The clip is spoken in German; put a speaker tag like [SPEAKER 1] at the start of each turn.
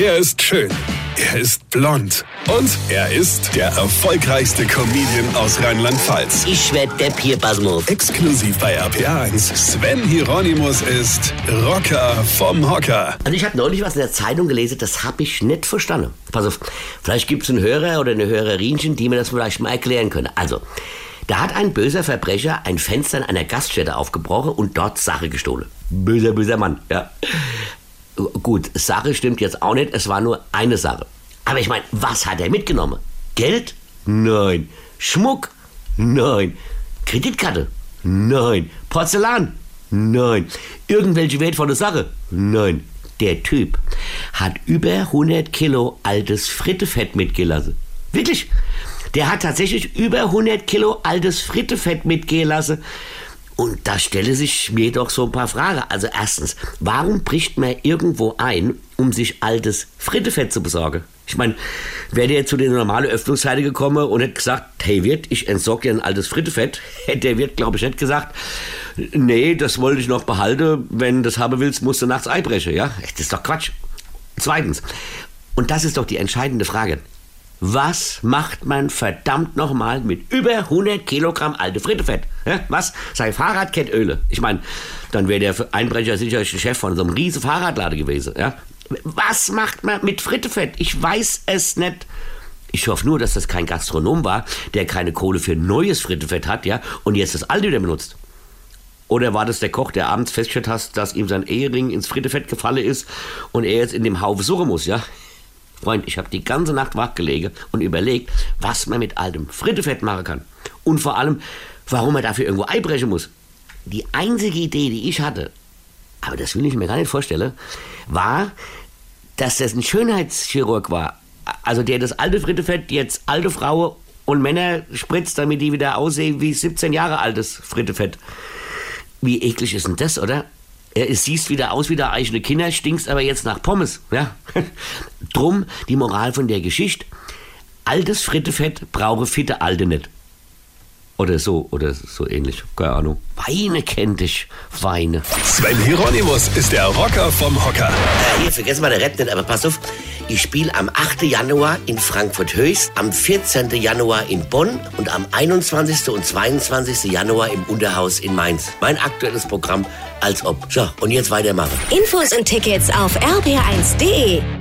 [SPEAKER 1] Er ist schön. Er ist blond. Und er ist der erfolgreichste Comedian aus Rheinland-Pfalz.
[SPEAKER 2] Ich werd der Pierpasmus.
[SPEAKER 1] Exklusiv bei RPA1. Sven Hieronymus ist Rocker vom Hocker.
[SPEAKER 2] Also ich habe neulich was in der Zeitung gelesen, das habe ich nicht verstanden. Pass auf, vielleicht gibt es einen Hörer oder eine Hörerinchen, die mir das vielleicht mal erklären können. Also, da hat ein böser Verbrecher ein Fenster in einer Gaststätte aufgebrochen und dort Sache gestohlen. Böser, böser Mann, ja. Gut, Sache stimmt jetzt auch nicht, es war nur eine Sache. Aber ich meine, was hat er mitgenommen? Geld? Nein. Schmuck? Nein. Kreditkarte? Nein. Porzellan? Nein. Irgendwelche wertvolle Sache? Nein. Der Typ hat über 100 Kilo altes Frittefett mitgelassen. Wirklich? Der hat tatsächlich über 100 Kilo altes Frittefett mitgelassen. Und da stelle sich mir doch so ein paar Fragen. Also erstens, warum bricht man irgendwo ein, um sich altes Frittefett zu besorgen? Ich meine, wäre der zu den normalen Öffnungszeiten gekommen und hätte gesagt, hey Wirt, ich entsorge dir ein altes Frittefett, hätte der Wirt, glaube ich, nicht gesagt, nee, das wollte ich noch behalten, wenn du das haben willst, musst du nachts einbrechen, ja? Das ist doch Quatsch. Zweitens, und das ist doch die entscheidende Frage, was macht man verdammt nochmal mit über 100 Kilogramm alte Frittefett? Was? Sein Fahrrad kennt Öle. Ich meine, dann wäre der Einbrecher sicher Chef von so einem riesen Fahrradladen gewesen. Ja? Was macht man mit Frittefett? Ich weiß es nicht. Ich hoffe nur, dass das kein Gastronom war, der keine Kohle für neues Frittefett hat, ja, und jetzt das alte wieder benutzt. Oder war das der Koch, der abends festgestellt hat, dass ihm sein Ehering ins Frittefett gefallen ist und er jetzt in dem Haufe suchen muss, ja? Freund, ich habe die ganze Nacht wach gelegen und überlegt, was man mit altem Frittefett machen kann. Und vor allem, warum man dafür irgendwo einbrechen muss. Die einzige Idee, die ich hatte, aber das will ich mir gar nicht vorstellen, war, dass das ein Schönheitschirurg war. Also der das alte Frittefett jetzt alte Frauen und Männer spritzt, damit die wieder aussehen wie 17 Jahre altes Frittefett. Wie eklig ist denn das, oder? Es siehst wieder aus wie der eigene Kinder, stinkst aber jetzt nach Pommes. Ja? Drum die Moral von der Geschichte. Altes Frittefett brauche fitte Alte nicht. Oder so, oder so ähnlich. Keine Ahnung. Weine kennt dich. Weine.
[SPEAKER 1] Sven Hieronymus ist der Rocker vom Hocker.
[SPEAKER 2] Äh, hier, vergessen wir den Rap nicht, aber pass auf. Ich spiele am 8. Januar in Frankfurt-Höchst, am 14. Januar in Bonn und am 21. und 22. Januar im Unterhaus in Mainz. Mein aktuelles Programm als ob. So, und jetzt weitermachen.
[SPEAKER 3] Infos und Tickets auf rb1.de.